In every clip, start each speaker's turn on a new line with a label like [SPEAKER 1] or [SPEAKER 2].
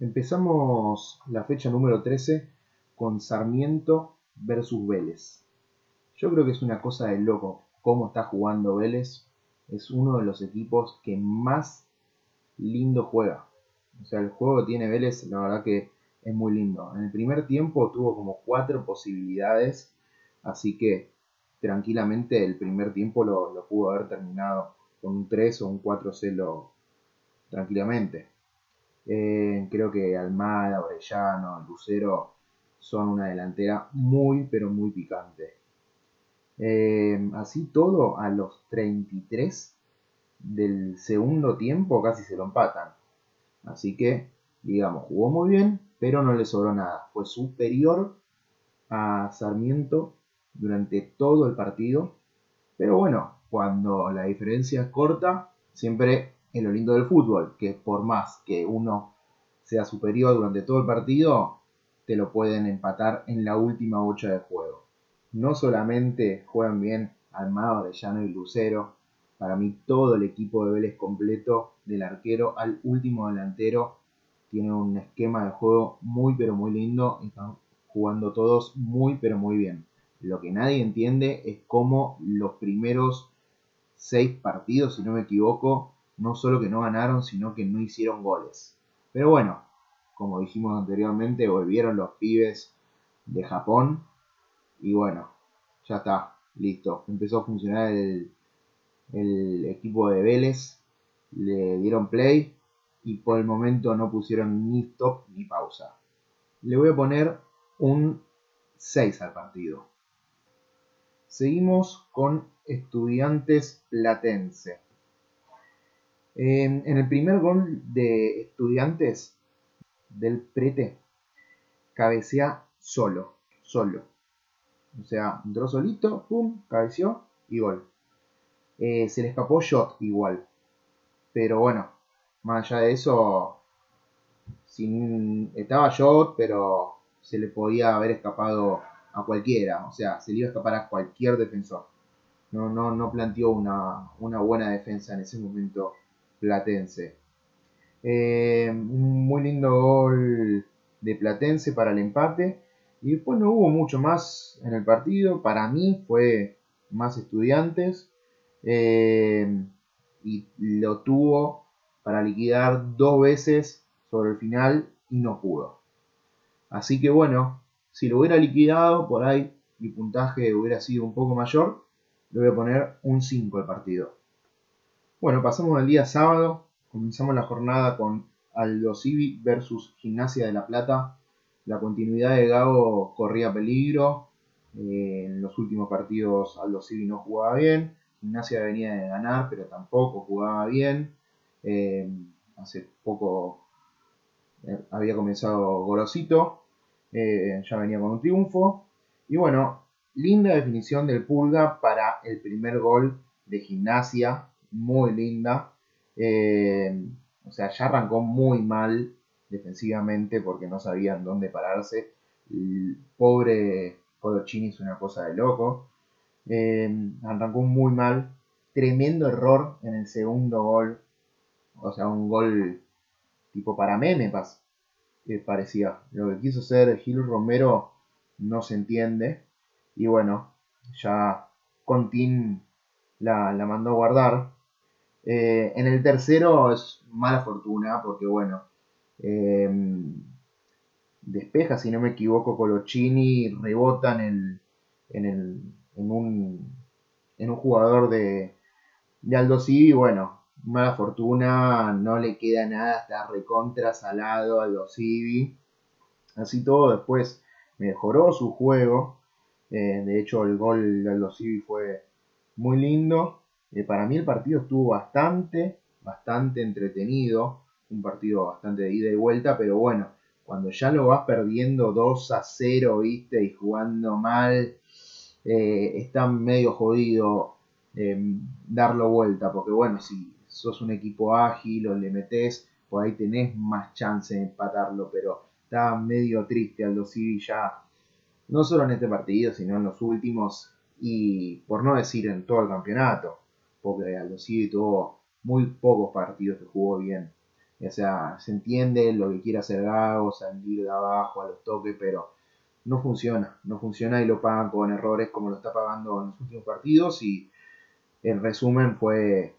[SPEAKER 1] Empezamos la fecha número 13 con Sarmiento versus Vélez. Yo creo que es una cosa de loco cómo está jugando Vélez. Es uno de los equipos que más lindo juega. O sea, el juego que tiene Vélez, la verdad que es muy lindo. En el primer tiempo tuvo como cuatro posibilidades, así que tranquilamente el primer tiempo lo, pudo haber terminado con un 3 o un 4-0 tranquilamente. Eh, creo que Almada, Orellano, Lucero son una delantera muy, pero muy picante. Eh, así todo, a los 33 del segundo tiempo casi se lo empatan. Así que, digamos, jugó muy bien, pero no le sobró nada. Fue superior a Sarmiento durante todo el partido. Pero bueno, cuando la diferencia es corta, siempre es lo lindo del fútbol, que por más que uno sea superior durante todo el partido, te lo pueden empatar en la última bocha de juego. No solamente juegan bien Almada, Arellano y Lucero, para mí todo el equipo de Vélez completo, del arquero al último delantero, tiene un esquema de juego muy pero muy lindo están jugando todos muy pero muy bien. Lo que nadie entiende es cómo los primeros seis partidos, si no me equivoco, no solo que no ganaron, sino que no hicieron goles. Pero bueno, como dijimos anteriormente, volvieron los pibes de Japón y bueno, ya está, listo. Empezó a funcionar el, el equipo de Vélez, le dieron play y por el momento no pusieron ni stop ni pausa. Le voy a poner un 6 al partido. Seguimos con Estudiantes Platense. En, el primer gol de Estudiantes del Prete, cabecea solo, solo. O sea, entró solito, pum, cabeció y gol. Eh, se le escapó Shot igual. Pero bueno, más allá de eso, estaba Shot, pero se le podía haber escapado a cualquiera, o sea, se le iba a escapar a cualquier defensor. No, no, no planteó una, buena defensa en ese momento Platense. Eh, un muy lindo gol de Platense para el empate. Y después no hubo mucho más en el partido. Para mí fue más estudiantes. Eh, y lo tuvo para liquidar dos veces sobre el final y no pudo. Así que bueno, si lo hubiera liquidado, por ahí mi puntaje hubiera sido un poco mayor. Le voy a poner un 5 al partido. Bueno, pasamos al día sábado. Comenzamos la jornada con Aldo Civi versus Gimnasia de la Plata. La continuidad de Gago corría peligro. Eh, en los últimos partidos Aldo Civi no jugaba bien. Gimnasia venía de ganar, pero tampoco jugaba bien. Eh, hace poco eh, había comenzado Gorosito ya venía con un triunfo. Y bueno, linda definición del Pulga para el primer gol de gimnasia, muy linda. Eh, o sea, ya arrancó muy mal defensivamente porque no sabían dónde pararse. El pobre Colochini es una cosa de loco. Eh, arrancó muy mal. Tremendo error en el segundo gol. O sea, un gol tipo para meme, parecía. Lo que quiso hacer Gil Romero no se entiende. Y bueno, ya Contín la, la mandó a guardar. Eh, en el tercero es mala fortuna porque bueno, em, despeja si no me equivoco Colochini, rebota en, en, el, en, un, en un jugador de, de Aldo Civi, bueno, mala fortuna, no le queda nada, está recontra salado a los Civi. Así todo, después mejoró su juego. Eh, de hecho, el gol de los Civi fue muy lindo. Eh, para mí el partido estuvo bastante, bastante entretenido. Un partido bastante de ida y vuelta, pero bueno, cuando ya lo vas perdiendo 2 a 0, viste, y jugando mal, eh, está medio jodido darlo vuelta, porque bueno, si sos un equipo ágil o le metes, por ahí tenés más chance de empatarlo, pero está medio triste Aldo Civi ya, no solo en este partido, sino en los últimos, y por no decir en todo el campeonato, porque Civi tuvo muy pocos partidos que jugó bien. O sea, se entiende lo que quiere hacer Gago, salir de abajo a los toques, pero no funciona. No funciona y lo pagan con errores como lo está pagando en los últimos partidos. Y el resumen fue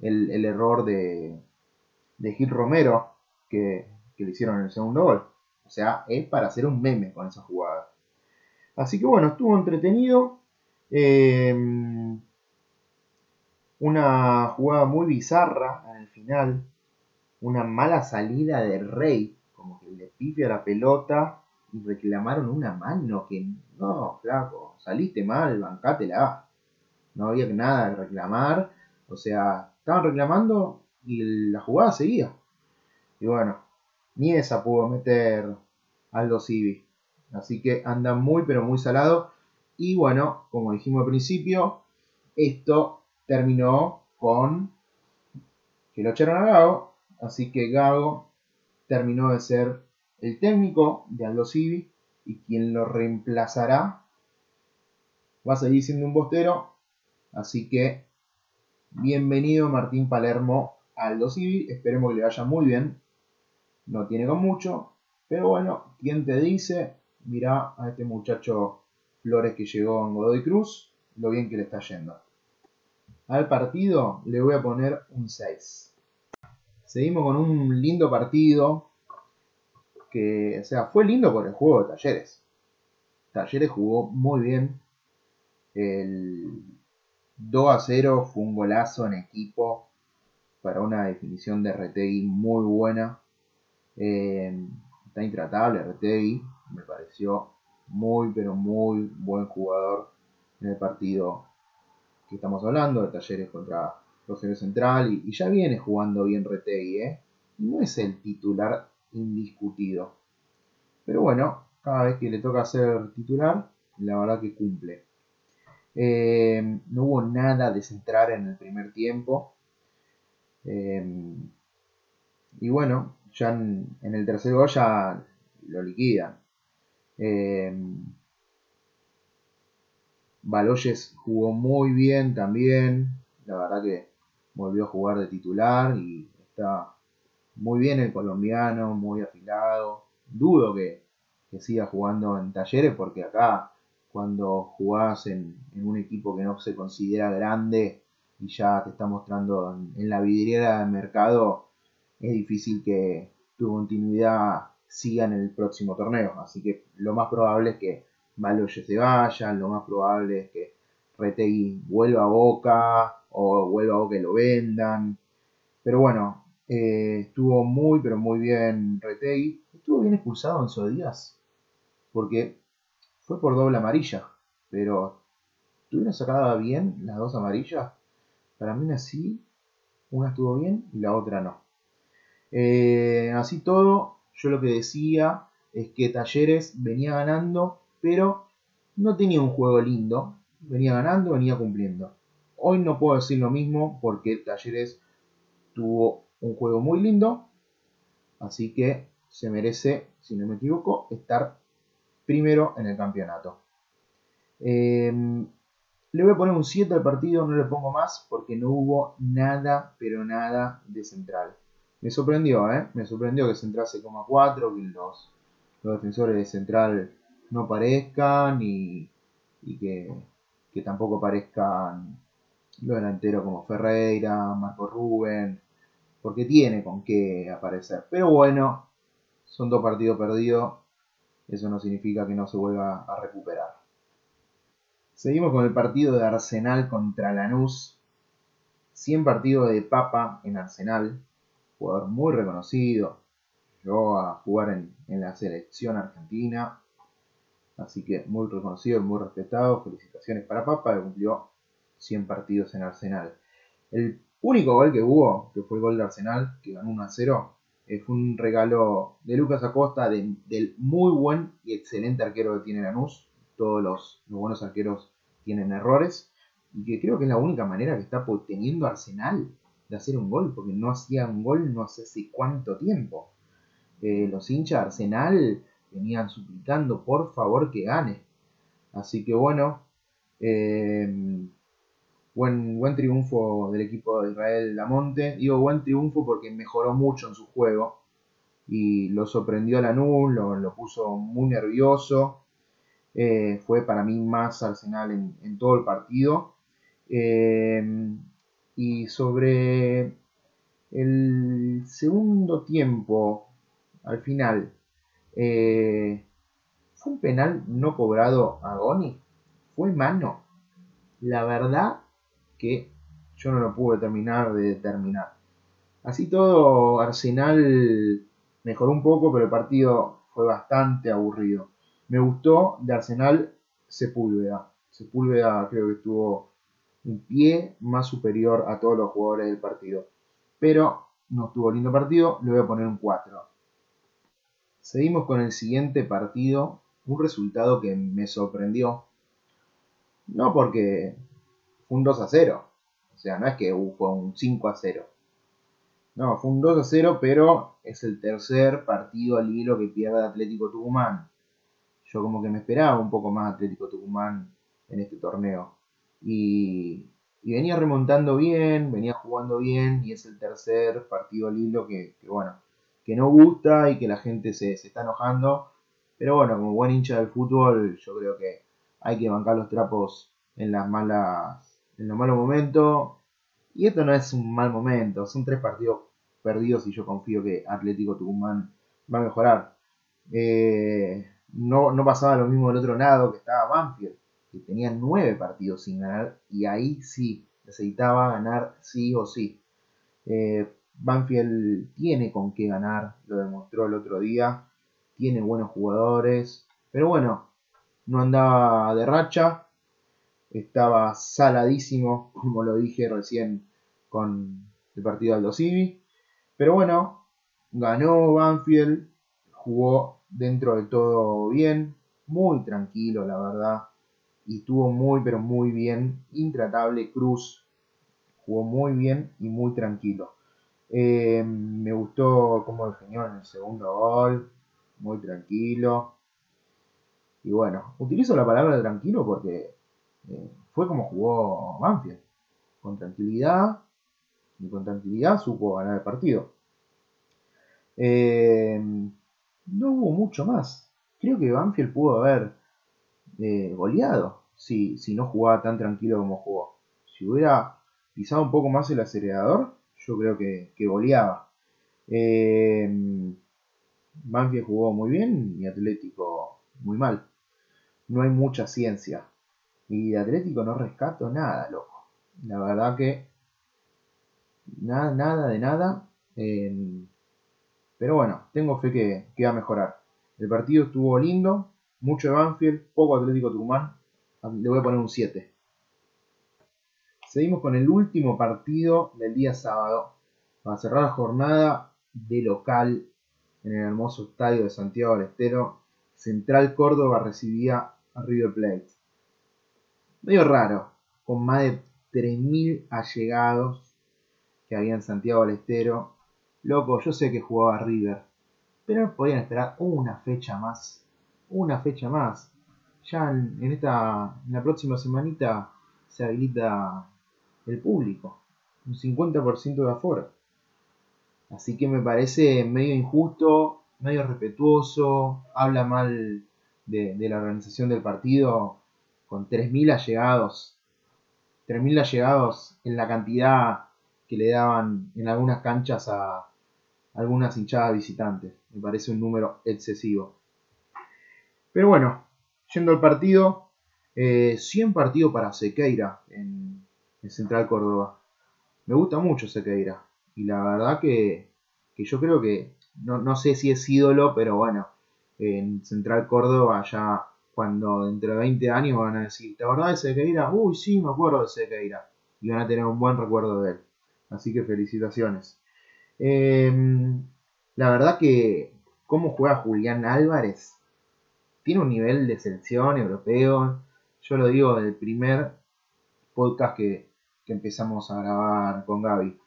[SPEAKER 1] el, error de, de Gil Romero que, le hicieron en el segundo gol. O sea, es para hacer un meme con esa jugada. Así que bueno, estuvo entretenido. Em, una jugada muy bizarra en el final. Una mala salida de Rey. Como que le pifia la pelota y reclamaron una mano que no, flaco, saliste mal, bancátela. No había nada que reclamar. O sea, estaban reclamando y la jugada seguía. Y bueno, ni esa pudo meter Aldo Civi. Así que anda muy pero muy salado. Y bueno, como dijimos al principio, esto terminó con que lo echaron a Gago. Así que Gago terminó de ser el técnico de Aldo Civi y quien lo reemplazará va a seguir siendo un bostero. Así que bienvenido Martín Palermo a Aldo Civi. Esperemos que le vaya muy bien. No tiene con mucho, pero bueno, ¿quién te dice? Mira a este muchacho Flores que llegó en Godoy Cruz, lo bien que le está yendo. Al partido le voy a poner un 6. Seguimos con un lindo partido que, o sea, fue lindo por el juego de Talleres. Talleres jugó muy bien. El 2 a 0 fue un golazo en equipo para una definición de Retegui muy buena. Eh, está intratable Retegui. Me pareció muy, pero muy buen jugador en el partido que estamos hablando, de Talleres contra Rosario Central. Y, ya viene jugando bien Retegui, ¿eh? No es el titular indiscutido. Pero bueno, cada vez que le toca ser titular, la verdad que cumple. Eh, no hubo nada de centrar en el primer tiempo. Eh, y bueno, ya en, el tercer gol ya lo liquidan. Baloyes jugó muy bien también. La verdad que volvió a jugar de titular y está muy bien el colombiano, muy afilado. Dudo que, siga jugando en talleres porque acá cuando jugás en, un equipo que no se considera grande y ya te está mostrando en, la vidriera del mercado, es difícil que tu continuidad siga en el próximo torneo. Así que lo más probable es que Baloye se vaya, lo más probable es que Retegui vuelva a Boca o vuelva a Boca y lo vendan. Pero bueno, eh, estuvo muy, pero muy bien Retegui. Estuvo bien expulsado en Sodías. Porque fue por doble amarilla. Pero ¿tuvieron sacada bien las dos amarillas? Para mí así, una estuvo bien y la otra no. Eh, así todo, yo lo que decía es que Talleres venía ganando, pero no tenía un juego lindo. Venía ganando, venía cumpliendo. Hoy no puedo decir lo mismo porque Talleres tuvo un juego muy lindo. Así que se merece, si no me equivoco, estar primero en el campeonato. Em, le voy a poner un 7 al partido, no le pongo más porque no hubo nada, pero nada de central. Me sorprendió, ¿eh? Me sorprendió que Central se coma 4, que los, los defensores de Central no aparezcan y, que, que tampoco aparezcan los delanteros como Ferreira, Marco Rubén, porque tiene con qué aparecer. Pero bueno, son dos partidos perdidos, eso no significa que no se vuelva a recuperar. Seguimos con el partido de Arsenal contra Lanús. 100 partidos de papa en Arsenal, jugador muy reconocido, llegó a jugar en, en la selección argentina, así que muy reconocido, muy respetado. Felicitaciones para Papa, que cumplió 100 partidos en Arsenal. El único gol que hubo, que fue el gol de Arsenal, que ganó 1 a 0, eh, fue un regalo de Lucas Acosta, del muy buen y excelente arquero que tiene Lanús. Todos los, buenos arqueros tienen errores. Y que creo que es la única manera que está teniendo Arsenal de hacer un gol, porque no hacía un gol no sé si cuánto tiempo. Eh, los hinchas Arsenal venían suplicando por favor que gane. Así que bueno, eh, buen, buen triunfo del equipo de Israel Lamonte. Digo buen triunfo porque mejoró mucho en su juego y lo sorprendió a Lanús, lo, lo puso muy nervioso. Eh, fue para mí más Arsenal en, todo el partido. Eh, y sobre el segundo tiempo, al final, eh, ¿fue un penal no cobrado a Goni? ¿Fue mano? La verdad que yo no lo pude terminar de determinar. Así todo, Arsenal mejoró un poco, pero el partido fue bastante aburrido. Me gustó de Arsenal Sepúlveda. Sepúlveda creo que estuvo un pie más superior a todos los jugadores del partido. Pero no estuvo lindo partido, le voy a poner un 4. Seguimos con el siguiente partido, un resultado que me sorprendió. No porque fue un 2 a 0. O sea, no es que fue un 5 a 0. No, fue un 2 a 0, pero es el tercer partido al hilo que pierde Atlético Tucumán. Yo como que me esperaba un poco más Atlético Tucumán en este torneo. Y, venía remontando bien, venía jugando bien, y es el tercer partido al hilo que, bueno, que no gusta y que la gente se, se está enojando. Pero bueno, como buen hincha del fútbol, yo creo que hay que bancar los trapos en las malas en los malos momentos. Y esto no es un mal momento, son tres partidos perdidos y yo confío que Atlético Tucumán va a mejorar. Eh, no, no pasaba lo mismo del otro lado que estaba Banfield, que tenía nueve partidos sin ganar y ahí sí necesitaba ganar sí o sí. Eh, Banfield tiene con qué ganar, lo demostró el otro día, tiene buenos jugadores, pero bueno, no andaba de racha, estaba saladísimo, como lo dije recién con el partido Aldo Civi. Pero bueno, ganó Banfield, jugó dentro de todo bien, muy tranquilo, la verdad. Y estuvo muy, pero muy bien. Intratable Cruz. Jugó muy bien y muy tranquilo. Eh, me gustó cómo definió en el segundo gol. Muy tranquilo. Y bueno, utilizo la palabra tranquilo porque eh, fue como jugó Banfield. Con tranquilidad. Y con tranquilidad supo ganar el partido. Eh, no hubo mucho más. Creo que Banfield pudo haber goleado si, si no jugaba tan tranquilo como jugó. Si hubiera pisado un poco más el acelerador, yo creo que, que goleaba. Banfield jugó muy bien y Atlético muy mal. No hay mucha ciencia. Y de Atlético no rescato nada, loco. La verdad que nada, nada de nada. Em, pero bueno, tengo fe que, va a mejorar. El partido estuvo lindo, mucho de Banfield, poco Atlético Tucumán. Le voy a poner un 7. Seguimos con el último partido del día sábado. Para cerrar la jornada de local en el hermoso estadio de Santiago del Estero, Central Córdoba recibía a River Plate medio raro, con más de 3.000 allegados que había en Santiago del Estero. Loco, yo sé que jugaba River, pero podían esperar una fecha más. Una fecha más. Ya en, esta, en la próxima semanita se habilita el público. Un 50% de aforo. Así que me parece medio injusto, medio respetuoso, habla mal de la organización del partido con 3.000 allegados, 3.000 allegados en la cantidad que le daban en algunas canchas a algunas hinchadas visitantes. Me parece un número excesivo. Pero bueno, yendo al partido, 100 eh, partidos para Sequeira Central Córdoba. Me gusta mucho Sequeira. Y la verdad que, yo creo que, no, no, sé si es ídolo, pero bueno, en Central Córdoba ya cuando dentro de 20 años van a decir, ¿te acordás de Sequeira? Uy, sí, me acuerdo de Sequeira. Y van a tener un buen recuerdo de él. Así que felicitaciones. Em, la verdad que cómo juega Julián Álvarez. Tiene un nivel de selección europeo. Yo lo digo del primer podcast que, empezamos a grabar con Gaby.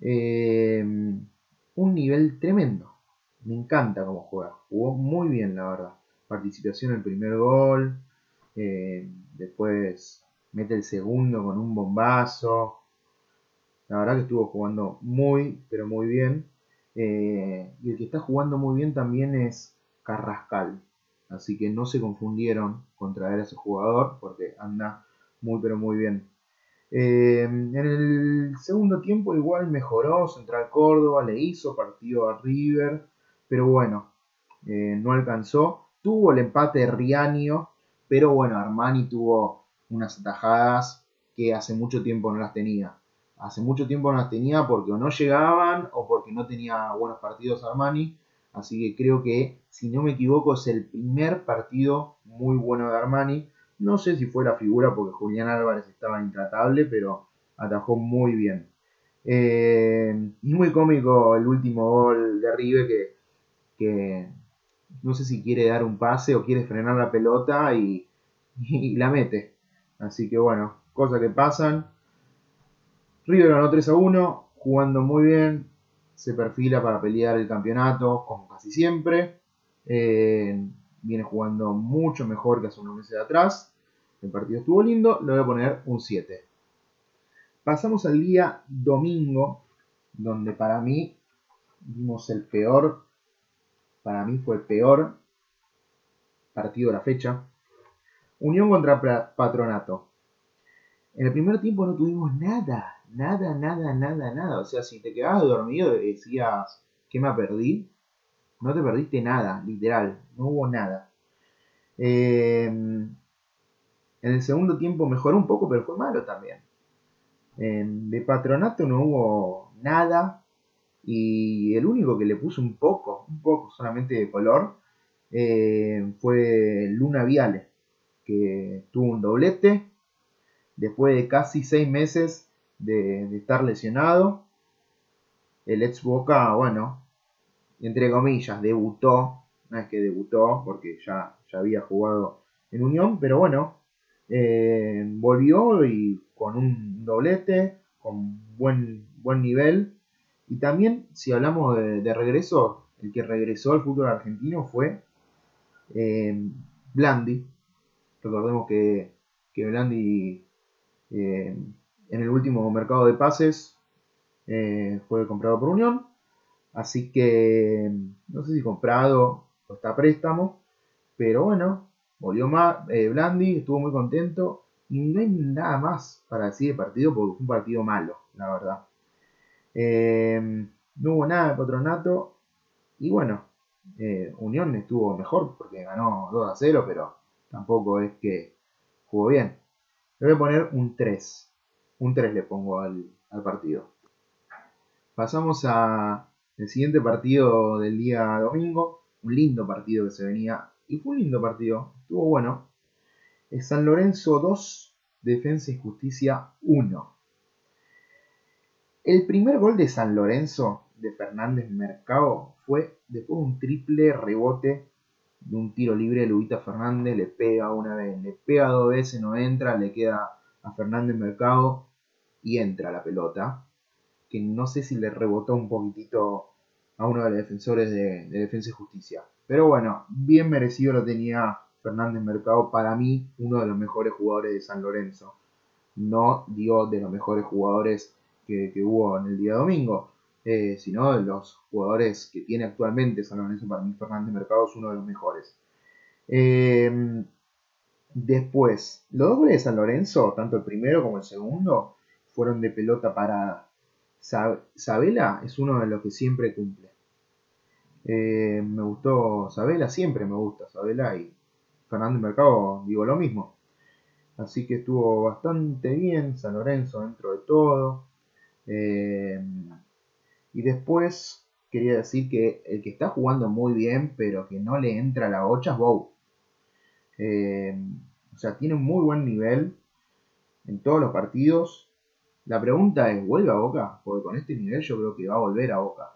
[SPEAKER 1] Em, un nivel tremendo. Me encanta cómo juega. Jugó muy bien, la verdad participación en el primer gol, eh, después mete el segundo con un bombazo. La verdad que estuvo jugando muy, pero muy bien. Eh, y el que está jugando muy bien también es Carrascal. Así que no se confundieron con a ese jugador porque anda muy, pero muy bien. Eh, en el segundo tiempo igual mejoró Central Córdoba, le hizo partido a River, pero bueno, eh, no alcanzó. Tuvo el empate de Rianio, pero bueno, Armani tuvo unas atajadas que hace mucho tiempo no las tenía. Hace mucho tiempo no las tenía porque o no llegaban o porque no tenía buenos partidos Armani. Así que creo que, si no me equivoco, es el primer partido muy bueno de Armani. No sé si fue la figura porque Julián Álvarez estaba intratable, pero atajó muy bien. Eh, y muy cómico el último gol de Rive que, que, no sé si quiere dar un pase o quiere frenar la pelota y, la mete. Así que bueno, cosas que pasan. River ganó 3 a 1, jugando muy bien, se perfila para pelear el campeonato, como casi siempre. Eh, viene jugando mucho mejor que hace unos meses atrás. El partido estuvo lindo, le voy a poner un 7. Pasamos al día domingo, donde para mí vimos el peor, para mí fue el peor partido de la fecha. Unión contra Patronato. En el primer tiempo no tuvimos nada, nada, nada, nada, nada. O sea, si te quedabas dormido y decías, ¿qué me perdí? No te perdiste nada, literal, no hubo nada. Eh, en el segundo tiempo mejoró un poco, pero fue malo también. de patronato no hubo nada. Y el único que le puso un poco, un poco solamente de color, eh, fue Luna Viale, que tuvo un doblete después de casi seis meses de, estar lesionado. El ex Boca, bueno, entre comillas, debutó, no es que debutó porque ya, ya había jugado en Unión, pero bueno, eh, volvió y con un doblete, con buen, buen nivel. Y también, si hablamos de, regreso, el que regresó al fútbol argentino fue eh, Blandi. Recordemos que, que Blandi eh, en el último mercado de pases fue comprado por Unión. Así que no sé si comprado o está a préstamo. Pero bueno, Volvió más, eh, Blandi, estuvo muy contento. Y no hay nada más para decir de partido porque fue un partido malo, la verdad. Eh, no hubo nada de patronato. Y bueno, eh, Unión estuvo mejor porque ganó 2 a 0, pero tampoco es que jugó bien. Le voy a poner un 3. Un 3 le pongo al, al partido. Pasamos al siguiente partido del día domingo. Un lindo partido que se venía y fue un lindo partido, estuvo bueno. San Lorenzo 2, Defensa y Justicia 1. El primer gol de San Lorenzo de Fernández Mercado fue después de un triple rebote de un tiro libre de Lubita Fernández, le pega una vez, le pega dos veces, no entra, le queda a Fernández Mercado y entra la pelota, que no sé si le rebotó un poquitito a uno de los defensores de, Defensa y Justicia. Pero bueno, bien merecido lo tenía Fernández Mercado, para mí uno de los mejores jugadores de San Lorenzo. No digo de los mejores jugadores que, hubo en el día domingo, eh, sino de los jugadores que tiene actualmente San Lorenzo. Para mí Fernández Mercado es uno de los mejores. Em, después, los dos goles de San Lorenzo, tanto el primero como el segundo, fueron de pelota parada. Sabela es uno de los que siempre cumple. Eh, me gustó Sabela, siempre me gusta Sabela y Fernando Mercado digo lo mismo. Así que estuvo bastante bien San Lorenzo dentro de todo. Eh, y después quería decir que el que está jugando muy bien, pero que no le entra la bocha es Bow. Eh, o sea, tiene un muy buen nivel en todos los partidos. La pregunta es, ¿vuelve a Boca? Porque con este nivel yo creo que va a volver a Boca.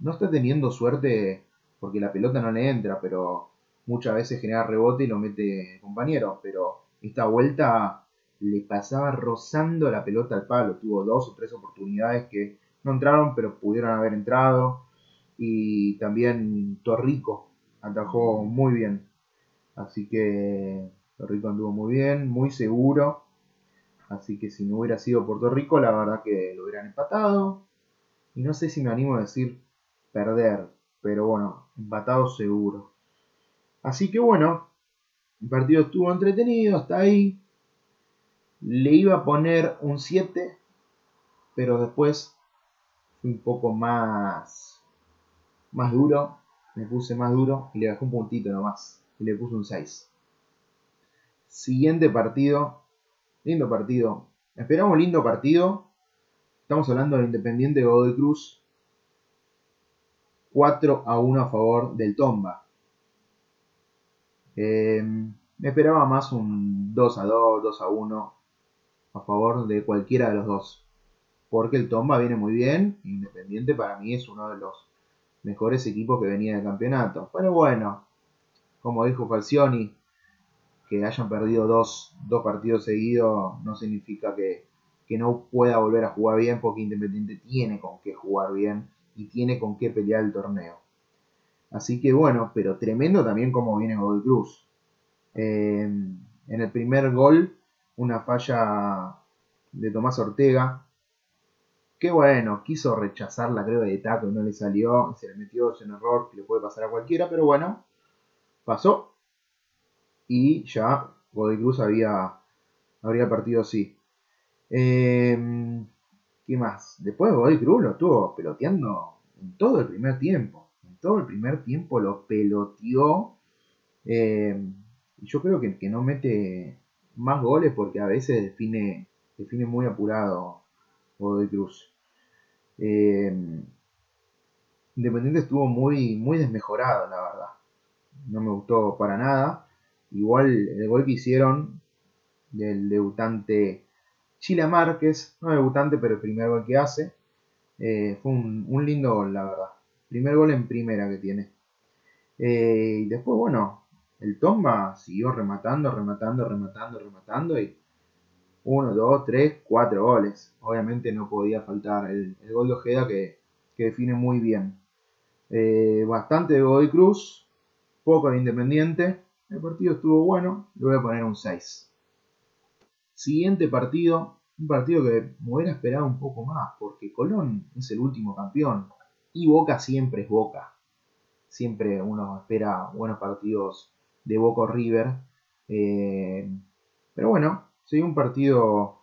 [SPEAKER 1] No está teniendo suerte porque la pelota no le entra, pero muchas veces genera rebote y lo mete compañero. Pero esta vuelta le pasaba rozando la pelota al palo. Tuvo dos o tres oportunidades que no entraron, pero pudieron haber entrado. Y también Torrico atajó muy bien. Así que Puerto Rico anduvo muy bien, muy seguro. Así que si no hubiera sido Puerto Rico, la verdad que lo hubieran empatado. Y no sé si me animo a decir perder, pero bueno, empatado seguro. Así que bueno, el partido estuvo entretenido hasta ahí. Le iba a poner un 7, pero después fui un poco más, más duro. Me puse más duro y le bajé un puntito nomás. Y le puse un 6. Siguiente partido. Lindo partido. Esperamos lindo partido. Estamos hablando del Independiente Godoy Cruz. 4 a 1 a favor del Tomba. Eh, me esperaba más un 2 a 2, 2 a 1 a favor de cualquiera de los dos. Porque el Tomba viene muy bien. Independiente para mí es uno de los mejores equipos que venía del campeonato. Pero bueno, como dijo Falcioni, que hayan perdido dos, partidos seguidos no significa que, no pueda volver a jugar bien, porque Independiente tiene con qué jugar bien y tiene con qué pelear el torneo. Así que bueno, pero tremendo también como viene Godoy Cruz. Eh, en el primer gol, una falla de Tomás Ortega. Que bueno, quiso rechazarla creo de taco y no le salió. Se le metió, es un error que le puede pasar a cualquiera, pero bueno, pasó y ya Godoy Cruz había, habría partido así. Em, ¿Qué más? Después Godoy Cruz lo estuvo peloteando en todo el primer tiempo. En todo el primer tiempo lo peloteó. Y yo creo que, no mete más goles porque a veces define, define muy apurado Godoy Cruz. Em, Independiente estuvo muy, muy desmejorado, la verdad. No me gustó para nada. Igual el gol que hicieron del debutante Chila Márquez, no debutante, pero el primer gol que hace, eh, fue un, lindo gol, la verdad. Primer gol en primera que tiene. Eh, y después, bueno, el Tomba siguió rematando, rematando, rematando, rematando y uno, dos, tres, cuatro goles. Obviamente no podía faltar el, gol de Ojeda que, define muy bien. Eh, bastante de Godoy Cruz, poco de Independiente. El partido estuvo bueno, le voy a poner un 6. Siguiente partido, un partido que me hubiera esperado un poco más, porque Colón es el último campeón y Boca siempre es Boca. Siempre uno espera buenos partidos de Boca River. Eh, pero bueno, soy un partido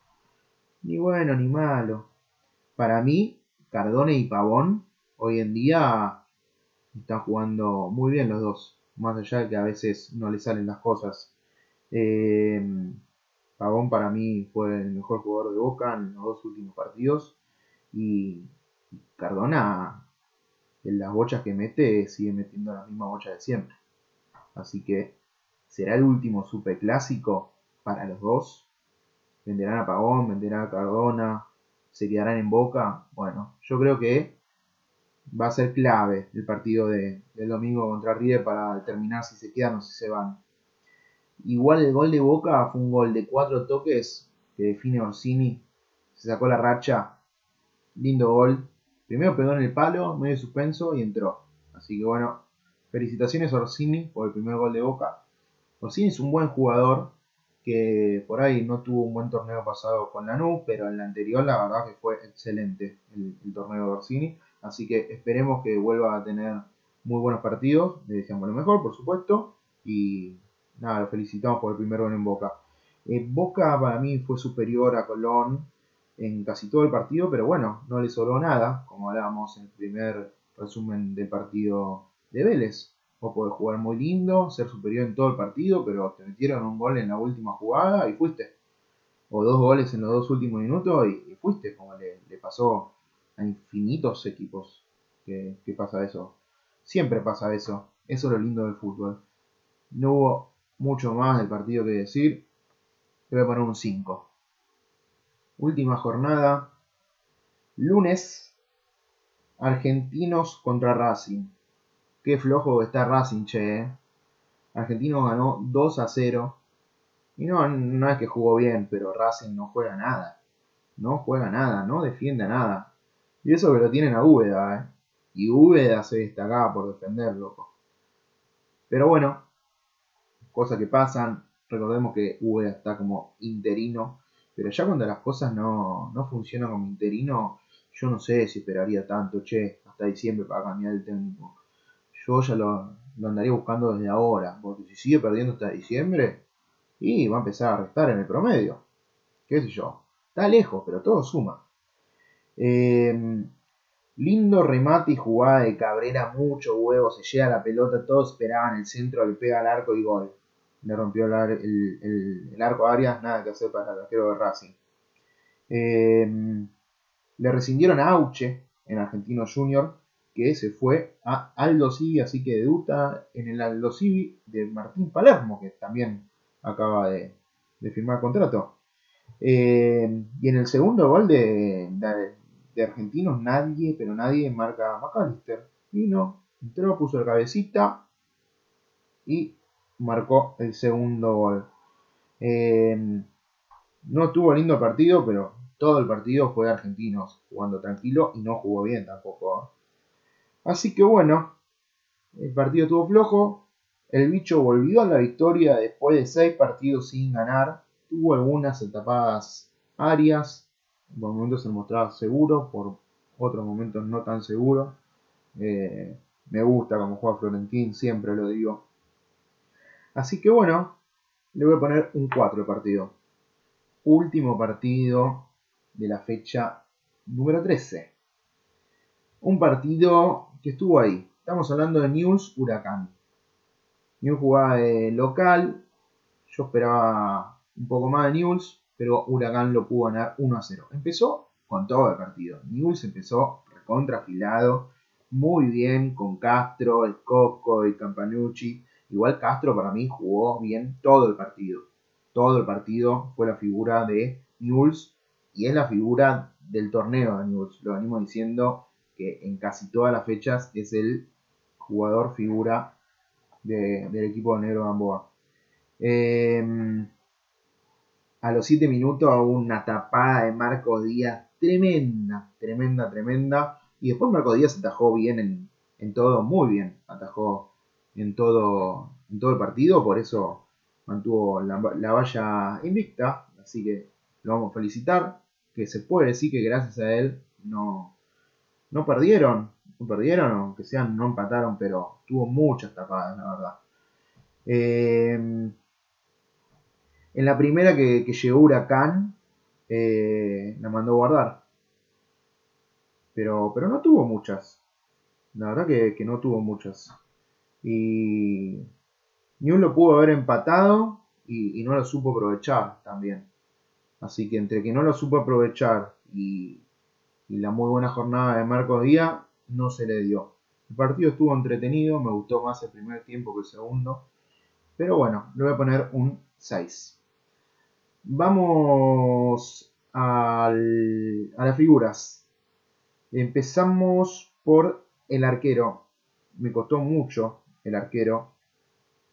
[SPEAKER 1] ni bueno ni malo. Para mí, Cardone y Pavón hoy en día están jugando muy bien los dos más allá de que a veces no le salen las cosas. Eh, Pavón para mí fue el mejor jugador de Boca en los dos últimos partidos y Cardona en las bochas que mete sigue metiendo la misma bocha de siempre. Así que será el último super clásico para los dos. Venderán a Pavón, venderán a Cardona, se quedarán en Boca. Bueno, yo creo que va a ser clave el partido de, del domingo contra River para determinar si se quedan o si se van. Igual el gol de Boca fue un gol de cuatro toques que define Orsini. Se sacó la racha. Lindo gol. Primero pegó en el palo, medio suspenso y entró. Así que bueno, felicitaciones Orsini por el primer gol de Boca. Orsini es un buen jugador que por ahí no tuvo un buen torneo pasado con Lanús, pero en la anterior la verdad que fue excelente el, el torneo de Orsini. Así que esperemos que vuelva a tener muy buenos partidos. Le deseamos lo mejor, por supuesto. Y nada, lo felicitamos por el primer gol en Boca. Eh, Boca para mí fue superior a Colón en casi todo el partido, pero bueno, no le sobró nada, como hablábamos en el primer resumen del partido de Vélez. Vos podés jugar muy lindo, ser superior en todo el partido, pero te metieron un gol en la última jugada y fuiste. O dos goles en los dos últimos minutos y, fuiste, como le, le pasó a infinitos equipos que, pasa eso. Siempre pasa eso. Eso es lo lindo del fútbol. No hubo mucho más del partido que decir. Le voy a poner un 5. Última jornada. Lunes. Argentinos contra Racing. Qué flojo está Racing, che. Eh. Argentinos ganó 2 a 0. Y no, no es que jugó bien, pero Racing no juega nada. No juega nada, no defiende nada. Y eso que lo tienen a Úbeda, ¿eh? Y Úbeda se destacaba por defender, loco. Pero bueno, cosas que pasan. Recordemos que Ueda está como interino, pero ya cuando las cosas no, no funcionan como interino, yo no sé si esperaría tanto, che, hasta diciembre para cambiar el técnico. Yo ya lo, lo andaría buscando desde ahora, porque si sigue perdiendo hasta diciembre, y va a empezar a restar en el promedio. ¿Qué sé yo? Está lejos, pero todo suma. Eh, lindo remate y jugada de Cabrera, mucho huevo, se llega la pelota, todos esperaban el centro, le pega al arco y gol. Le rompió el, arco a Arias, nada que hacer para el arquero de Racing. Eh, le rescindieron a Auche en Argentino Junior, que se fue a Aldo Civi, así que debuta en el Aldo Civi de Martín Palermo, que también acaba de, firmar contrato. Eh, y en el segundo gol de, de, Argentinos, nadie, pero nadie marca a McAllister. no, entró, puso el cabecita y marcó el segundo gol. Eh, no tuvo lindo partido, pero todo el partido fue de Argentinos jugando tranquilo y no jugó bien tampoco. ¿eh? Así que bueno, el partido estuvo flojo. El bicho volvió a la victoria después de seis partidos sin ganar. Tuvo algunas etapadas áreas. Por momentos se mostraba seguro, por otros momentos no tan seguro. Eh, me gusta como juega Florentín, siempre lo digo. Así que bueno, le voy a poner un 4 de partido. Último partido de la fecha número 13. Un partido que estuvo ahí. Estamos hablando de News Huracán. News jugaba de local. Yo esperaba un poco más de News, pero Huracán lo pudo ganar 1 a 0. Empezó con todo el partido. News empezó recontrafilado, muy bien con Castro, el Coco, y Campanucci. Igual Castro para mí jugó bien todo el partido. Todo el partido fue la figura de News y es la figura del torneo de News. Lo venimos diciendo que en casi todas las fechas es el jugador figura del equipo de Negro Gamboa. Em, a los 7 minutos una tapada de Marco Díaz tremenda, tremenda, tremenda. Y después Marco Díaz atajó bien en, todo, muy bien, atajó en todo, en todo el partido, por eso mantuvo la, la valla invicta, así que lo vamos a felicitar, que se puede decir que gracias a él no, no perdieron, no perdieron, aunque sean, no empataron, pero tuvo muchas tapadas, la verdad. Eh, en la primera que, llegó Huracán, eh, la mandó guardar. Pero, pero no tuvo muchas. La verdad que, no tuvo muchas. Y uno lo pudo haber empatado y, y, no lo supo aprovechar también. Así que entre que no lo supo aprovechar y, y la muy buena jornada de Marcos Díaz no se le dio. El partido estuvo entretenido, me gustó más el primer tiempo que el segundo, pero bueno, le voy a poner un 6. Vamos a las figuras. Empezamos por el arquero. Me costó mucho el arquero.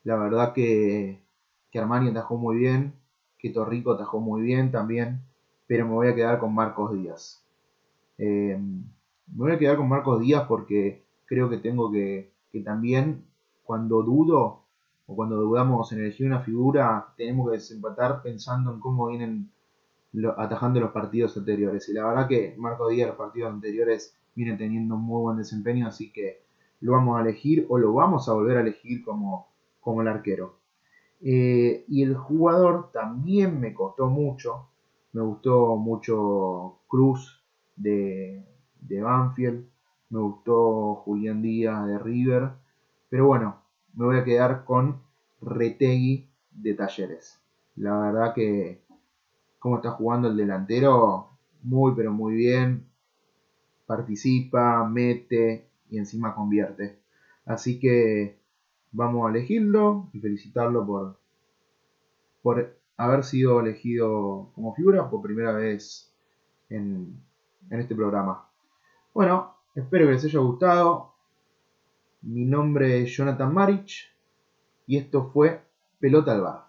[SPEAKER 1] La verdad que, que Armani atajó muy bien, que Torrico atajó muy bien también, pero me voy a quedar con Marcos Díaz. Eh, me voy a quedar con Marcos Díaz porque creo que tengo que, que también cuando dudo o cuando dudamos en elegir una figura, tenemos que desempatar pensando en cómo vienen atajando los partidos anteriores. Y la verdad que Marcos Díaz los partidos anteriores vienen teniendo un muy buen desempeño, así que lo vamos a elegir o lo vamos a volver a elegir como, como el arquero. Eh, y el jugador también me costó mucho, me gustó mucho Cruz de, Banfield, me gustó Julián Díaz de River, pero bueno, me voy a quedar con Retegui de Talleres. La verdad que como está jugando el delantero, muy pero muy bien, participa, mete y encima convierte. Así que vamos a elegirlo y felicitarlo por, por haber sido elegido como figura por primera vez en, en este programa. Bueno, espero que les haya gustado. Mi nombre es Jonathan Marich y esto fue Pelota al Bar.